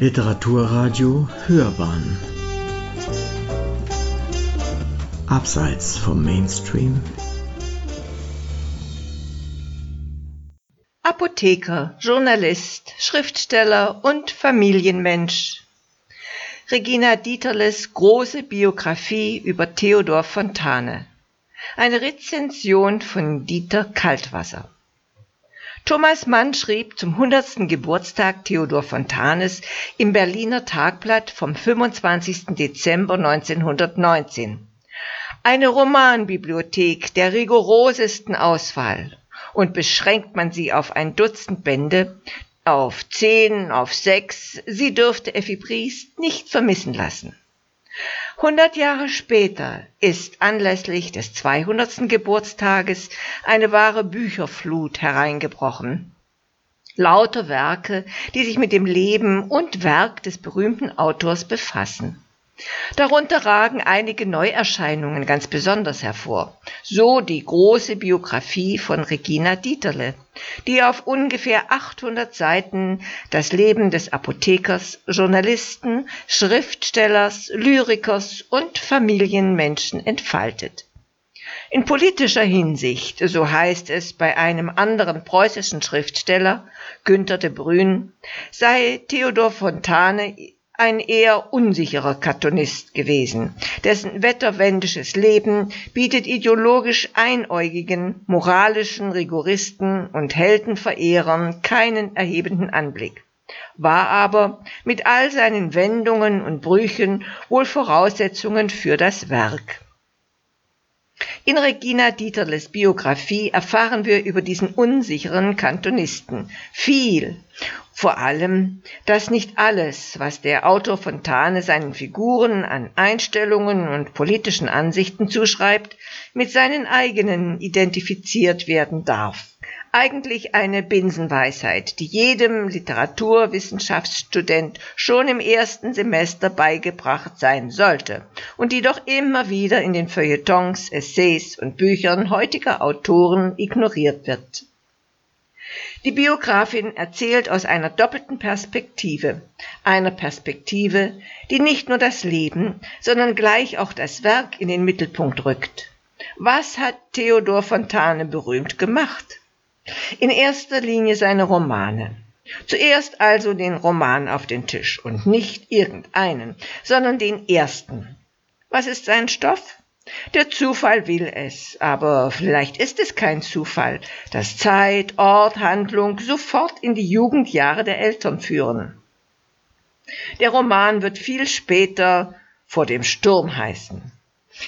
Literaturradio Hörbahn Abseits vom Mainstream Apotheker, Journalist, Schriftsteller und Familienmensch. Regina Dieterles große Biografie über Theodor Fontane. Eine Rezension von Dieter Kaltwasser. Thomas Mann schrieb zum 100. Geburtstag Theodor Fontanes im Berliner Tagblatt vom 25. Dezember 1919. Eine Romanbibliothek der rigorosesten Auswahl. Und beschränkt man sie auf ein Dutzend Bände, auf zehn, auf sechs, sie dürfte Effi Briest nicht vermissen lassen. Hundert Jahre später ist anlässlich des 200. Geburtstages eine wahre Bücherflut hereingebrochen. Lauter Werke, die sich mit dem Leben und Werk des berühmten Autors befassen. Darunter ragen einige Neuerscheinungen ganz besonders hervor, so die große Biografie von Regina Dieterle, die auf ungefähr 800 Seiten das Leben des Apothekers, Journalisten, Schriftstellers, Lyrikers und Familienmenschen entfaltet. In politischer Hinsicht, so heißt es bei einem anderen preußischen Schriftsteller, Günther de Brün, sei Theodor Fontane ein eher unsicherer Cartoonist gewesen, dessen wetterwendisches Leben bietet ideologisch einäugigen, moralischen Rigoristen und Heldenverehrern keinen erhebenden Anblick, war aber mit all seinen Wendungen und Brüchen wohl Voraussetzungen für das Werk. In Regina Dieterles Biografie erfahren wir über diesen unsicheren Kantonisten viel vor allem, dass nicht alles, was der Autor Fontane seinen Figuren an Einstellungen und politischen Ansichten zuschreibt, mit seinen eigenen identifiziert werden darf. Eigentlich eine Binsenweisheit, die jedem Literaturwissenschaftsstudent schon im ersten Semester beigebracht sein sollte und die doch immer wieder in den Feuilletons, Essays und Büchern heutiger Autoren ignoriert wird. Die Biografin erzählt aus einer doppelten Perspektive, einer Perspektive, die nicht nur das Leben, sondern gleich auch das Werk in den Mittelpunkt rückt. Was hat Theodor Fontane berühmt gemacht? In erster Linie seine Romane. Zuerst also den Roman auf den Tisch und nicht irgendeinen, sondern den ersten. Was ist sein Stoff? Der Zufall will es, aber vielleicht ist es kein Zufall, dass Zeit, Ort, Handlung sofort in die Jugendjahre der Eltern führen. Der Roman wird viel später vor dem Sturm heißen.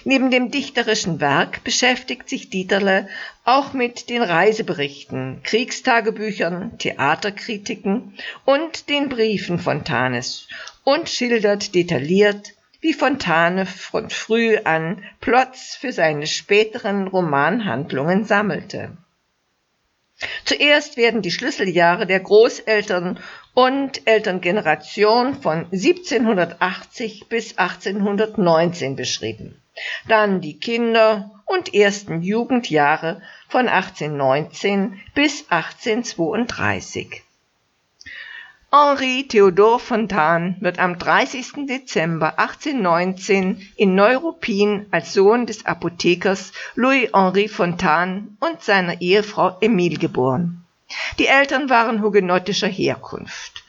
Neben dem dichterischen Werk beschäftigt sich Dieterle auch mit den Reiseberichten, Kriegstagebüchern, Theaterkritiken und den Briefen Fontanes und schildert detailliert wie Fontane von früh an Plots für seine späteren Romanhandlungen sammelte. Zuerst werden die Schlüsseljahre der Großeltern und Elterngeneration von 1780 bis 1819 beschrieben, dann die Kinder und ersten Jugendjahre von 1819 bis 1832. Henri Theodor Fontane wird am 30. Dezember 1819 in Neuruppin als Sohn des Apothekers Louis-Henri Fontane und seiner Ehefrau Emile geboren. Die Eltern waren hugenottischer Herkunft.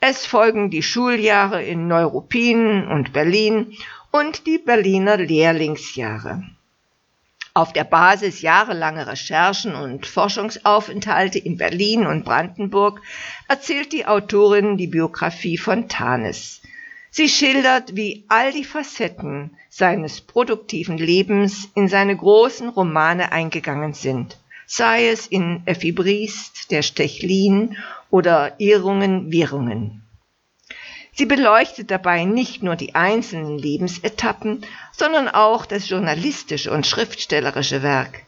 Es folgen die Schuljahre in Neuruppin und Berlin und die Berliner Lehrlingsjahre. Auf der Basis jahrelanger Recherchen und Forschungsaufenthalte in Berlin und Brandenburg erzählt die Autorin die Biografie von Tanes. Sie schildert, wie all die Facetten seines produktiven Lebens in seine großen Romane eingegangen sind, sei es in Effi Briest, der Stechlin oder Irrungen, Wirrungen. Sie beleuchtet dabei nicht nur die einzelnen Lebensetappen, sondern auch das journalistische und schriftstellerische Werk.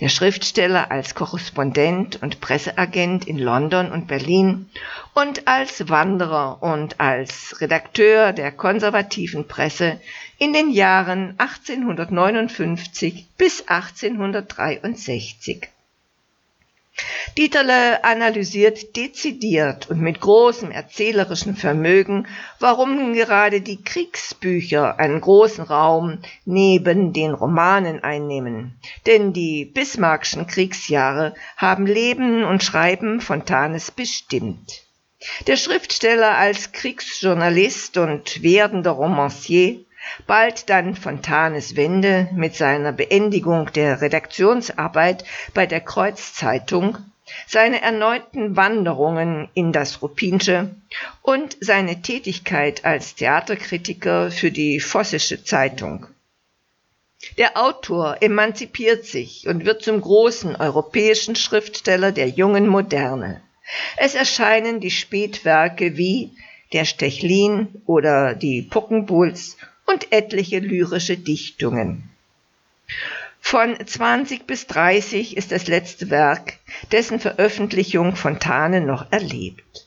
Der Schriftsteller als Korrespondent und Presseagent in London und Berlin und als Wanderer und als Redakteur der konservativen Presse in den Jahren 1859 bis 1863. Dieterle analysiert dezidiert und mit großem erzählerischen Vermögen, warum gerade die Kriegsbücher einen großen Raum neben den Romanen einnehmen. Denn die Bismarckschen Kriegsjahre haben Leben und Schreiben Fontanes bestimmt. Der Schriftsteller als Kriegsjournalist und werdender Romancier Bald dann Fontanes Wende mit seiner Beendigung der Redaktionsarbeit bei der Kreuzzeitung seine erneuten Wanderungen in das Rupinsche und seine Tätigkeit als Theaterkritiker für die Vossische Zeitung. Der Autor emanzipiert sich und wird zum großen europäischen Schriftsteller der jungen Moderne. Es erscheinen die Spätwerke wie Der Stechlin oder die Puckenbulls und etliche lyrische Dichtungen. Von 20 bis 30 ist das letzte Werk, dessen Veröffentlichung Fontane noch erlebt.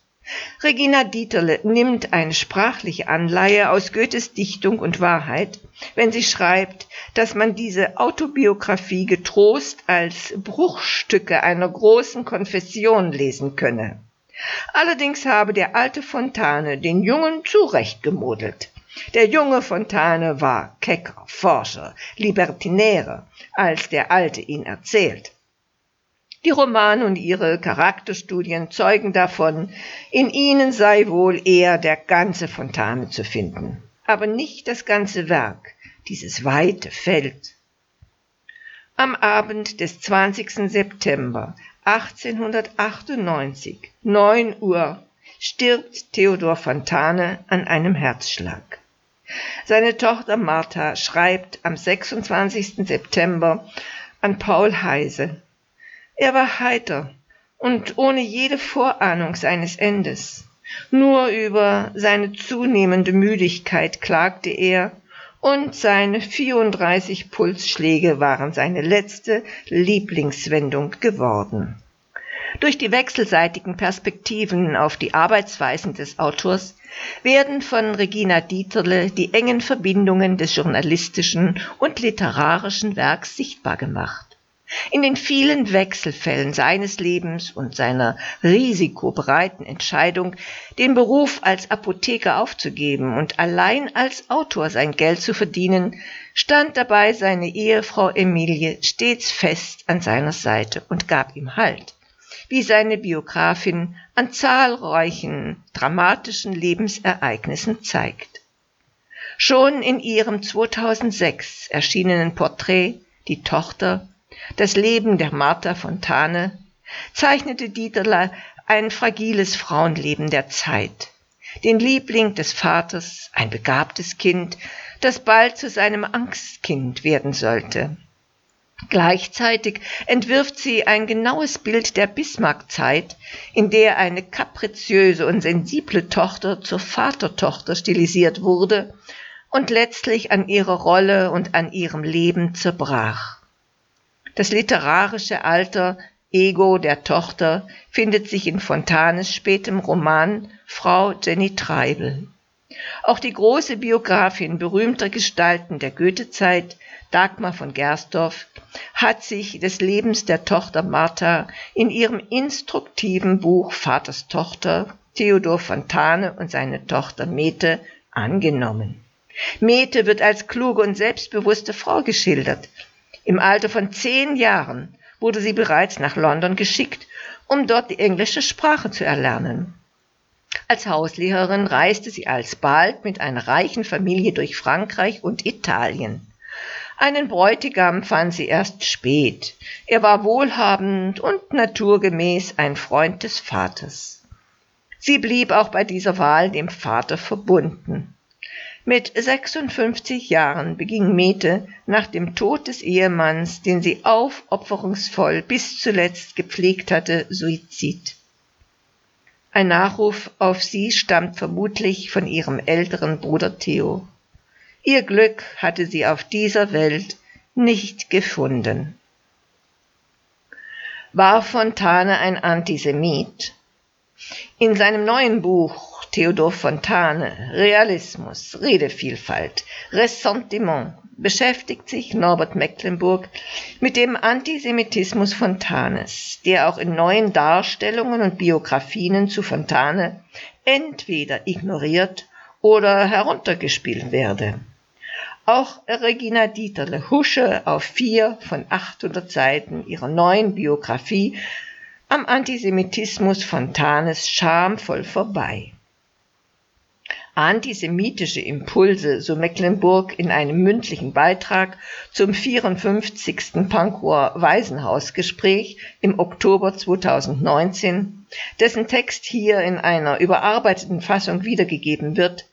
Regina Dieterle nimmt eine sprachliche Anleihe aus Goethes Dichtung und Wahrheit, wenn sie schreibt, dass man diese Autobiografie getrost als Bruchstücke einer großen Konfession lesen könne. Allerdings habe der alte Fontane den Jungen zurechtgemodelt. Der junge Fontane war kecker, forscher, libertinärer, als der Alte ihn erzählt. Die Romane und ihre Charakterstudien zeugen davon, in ihnen sei wohl eher der ganze Fontane zu finden, aber nicht das ganze Werk, dieses weite Feld. Am Abend des 20. September 1898, 9 Uhr, stirbt Theodor Fontane an einem Herzschlag. Seine Tochter Martha schreibt am 26. September an Paul Heise. Er war heiter und ohne jede Vorahnung seines Endes. Nur über seine zunehmende Müdigkeit klagte er, und seine 34 Pulsschläge waren seine letzte Lieblingswendung geworden. Durch die wechselseitigen Perspektiven auf die Arbeitsweisen des Autors werden von Regina Dieterle die engen Verbindungen des journalistischen und literarischen Werks sichtbar gemacht. In den vielen Wechselfällen seines Lebens und seiner risikobereiten Entscheidung, den Beruf als Apotheker aufzugeben und allein als Autor sein Geld zu verdienen, stand dabei seine Ehefrau Emilie stets fest an seiner Seite und gab ihm Halt wie seine Biografin an zahlreichen dramatischen Lebensereignissen zeigt. Schon in ihrem 2006 erschienenen Porträt Die Tochter, das Leben der Martha Fontane, zeichnete Dieterle ein fragiles Frauenleben der Zeit, den Liebling des Vaters, ein begabtes Kind, das bald zu seinem Angstkind werden sollte. Gleichzeitig entwirft sie ein genaues Bild der Bismarck-Zeit, in der eine kapriziöse und sensible Tochter zur Vatertochter stilisiert wurde und letztlich an ihrer Rolle und an ihrem Leben zerbrach. Das literarische Alter Ego der Tochter findet sich in Fontanes spätem Roman Frau Jenny Treibel. Auch die große Biografin berühmter Gestalten der Goethezeit Dagmar von Gersdorf hat sich des Lebens der Tochter Martha in ihrem instruktiven Buch Vaters Tochter Theodor Fontane und seine Tochter Mete angenommen. Mete wird als kluge und selbstbewusste Frau geschildert. Im Alter von zehn Jahren wurde sie bereits nach London geschickt, um dort die englische Sprache zu erlernen. Als Hauslehrerin reiste sie alsbald mit einer reichen Familie durch Frankreich und Italien. Einen Bräutigam fand sie erst spät. Er war wohlhabend und naturgemäß ein Freund des Vaters. Sie blieb auch bei dieser Wahl dem Vater verbunden. Mit 56 Jahren beging Mete nach dem Tod des Ehemanns, den sie aufopferungsvoll bis zuletzt gepflegt hatte, Suizid. Ein Nachruf auf sie stammt vermutlich von ihrem älteren Bruder Theo. Ihr Glück hatte sie auf dieser Welt nicht gefunden. War Fontane ein Antisemit? In seinem neuen Buch Theodor Fontane, Realismus, Redevielfalt, Ressentiment beschäftigt sich Norbert Mecklenburg mit dem Antisemitismus Fontanes, der auch in neuen Darstellungen und Biografien zu Fontane entweder ignoriert oder heruntergespielt werde. Auch Regina Dieterle husche auf vier von 800 Seiten ihrer neuen Biografie am Antisemitismus Fontanes schamvoll vorbei. Antisemitische Impulse, so Mecklenburg in einem mündlichen Beitrag zum 54. Pankower Waisenhausgespräch im Oktober 2019, dessen Text hier in einer überarbeiteten Fassung wiedergegeben wird,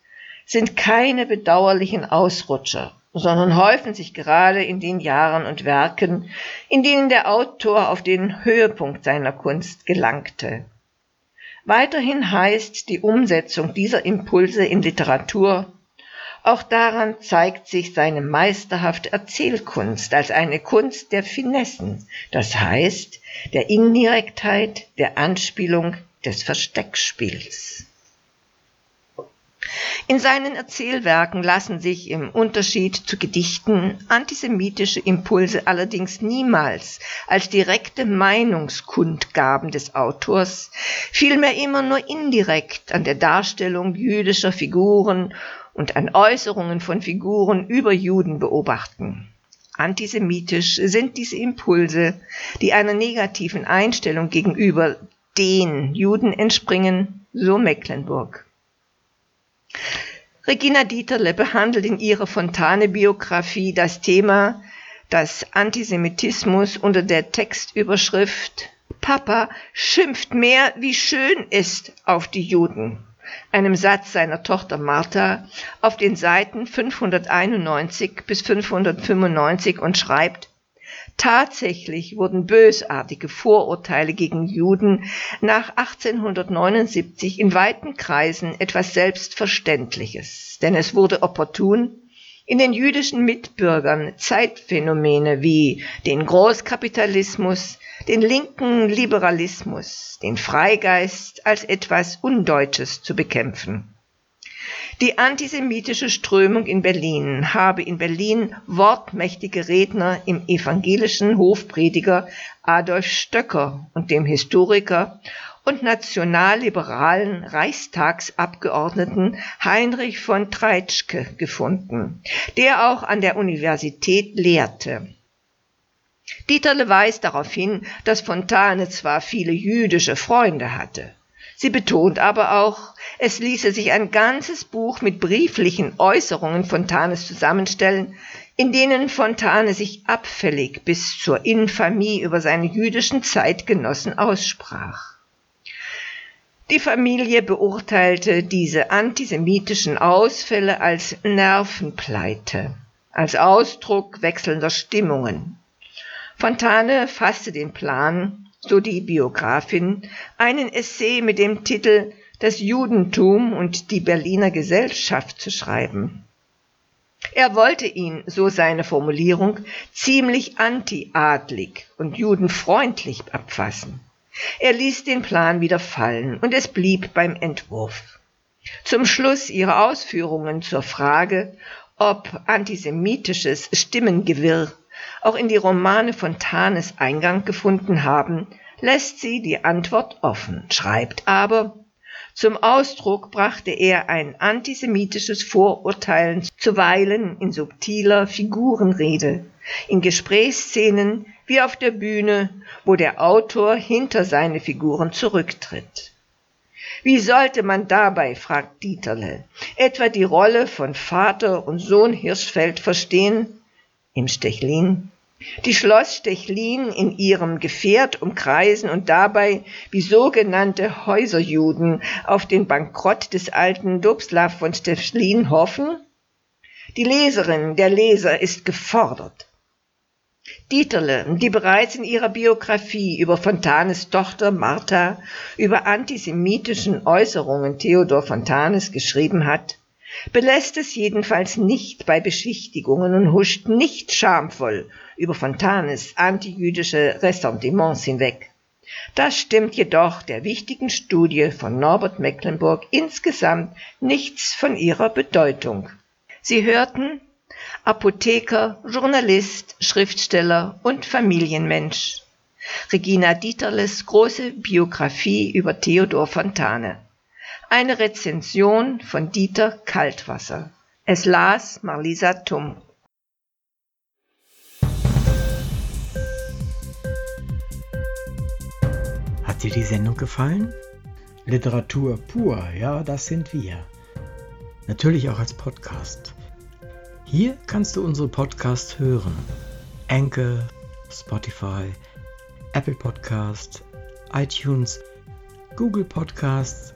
sind keine bedauerlichen Ausrutscher, sondern häufen sich gerade in den Jahren und Werken, in denen der Autor auf den Höhepunkt seiner Kunst gelangte. Weiterhin heißt die Umsetzung dieser Impulse in Literatur auch daran zeigt sich seine meisterhafte Erzählkunst als eine Kunst der Finessen, das heißt der Indirektheit, der Anspielung, des Versteckspiels. In seinen Erzählwerken lassen sich im Unterschied zu Gedichten antisemitische Impulse allerdings niemals als direkte Meinungskundgaben des Autors, vielmehr immer nur indirekt an der Darstellung jüdischer Figuren und an Äußerungen von Figuren über Juden beobachten. Antisemitisch sind diese Impulse, die einer negativen Einstellung gegenüber den Juden entspringen, so Mecklenburg. Regina Dieterle behandelt in ihrer Fontane-Biografie das Thema das Antisemitismus unter der Textüberschrift Papa schimpft mehr, wie schön ist auf die Juden, einem Satz seiner Tochter Martha auf den Seiten 591 bis 595 und schreibt Tatsächlich wurden bösartige Vorurteile gegen Juden nach 1879 in weiten Kreisen etwas Selbstverständliches, denn es wurde opportun, in den jüdischen Mitbürgern Zeitphänomene wie den Großkapitalismus, den linken Liberalismus, den Freigeist als etwas Undeutsches zu bekämpfen. Die antisemitische Strömung in Berlin habe in Berlin wortmächtige Redner im evangelischen Hofprediger Adolf Stöcker und dem Historiker und nationalliberalen Reichstagsabgeordneten Heinrich von Treitschke gefunden, der auch an der Universität lehrte. Dieterle weist darauf hin, dass Fontane zwar viele jüdische Freunde hatte, Sie betont aber auch, es ließe sich ein ganzes Buch mit brieflichen Äußerungen Fontanes zusammenstellen, in denen Fontane sich abfällig bis zur Infamie über seine jüdischen Zeitgenossen aussprach. Die Familie beurteilte diese antisemitischen Ausfälle als Nervenpleite, als Ausdruck wechselnder Stimmungen. Fontane fasste den Plan, so die Biografin, einen Essay mit dem Titel Das Judentum und die Berliner Gesellschaft zu schreiben. Er wollte ihn, so seine Formulierung, ziemlich antiadlig und judenfreundlich abfassen. Er ließ den Plan wieder fallen und es blieb beim Entwurf. Zum Schluss ihrer Ausführungen zur Frage, ob antisemitisches Stimmengewirr auch in die Romane von Thanes Eingang gefunden haben, lässt sie die Antwort offen, schreibt aber, zum Ausdruck brachte er ein antisemitisches Vorurteil zuweilen in subtiler Figurenrede, in Gesprächsszenen wie auf der Bühne, wo der Autor hinter seine Figuren zurücktritt. Wie sollte man dabei, fragt Dieterle, etwa die Rolle von Vater und Sohn Hirschfeld verstehen? Im Stechlin die Schloss Stechlin in ihrem Gefährt umkreisen und dabei wie sogenannte Häuserjuden auf den Bankrott des alten Dobslav von Stechlin hoffen? Die Leserin, der Leser ist gefordert. Dieterle, die bereits in ihrer Biografie über Fontanes Tochter Martha über antisemitischen Äußerungen Theodor Fontanes geschrieben hat, belässt es jedenfalls nicht bei Beschwichtigungen und huscht nicht schamvoll über Fontanes antijüdische Ressentiments hinweg. Das stimmt jedoch der wichtigen Studie von Norbert Mecklenburg insgesamt nichts von ihrer Bedeutung. Sie hörten Apotheker, Journalist, Schriftsteller und Familienmensch. Regina Dieterles große Biografie über Theodor Fontane. Eine Rezension von Dieter Kaltwasser. Es las Marlisa Tumm. Hat dir die Sendung gefallen? Literatur pur, ja, das sind wir. Natürlich auch als Podcast. Hier kannst du unsere Podcasts hören. Anchor, Spotify, Apple Podcast, iTunes, Google Podcasts,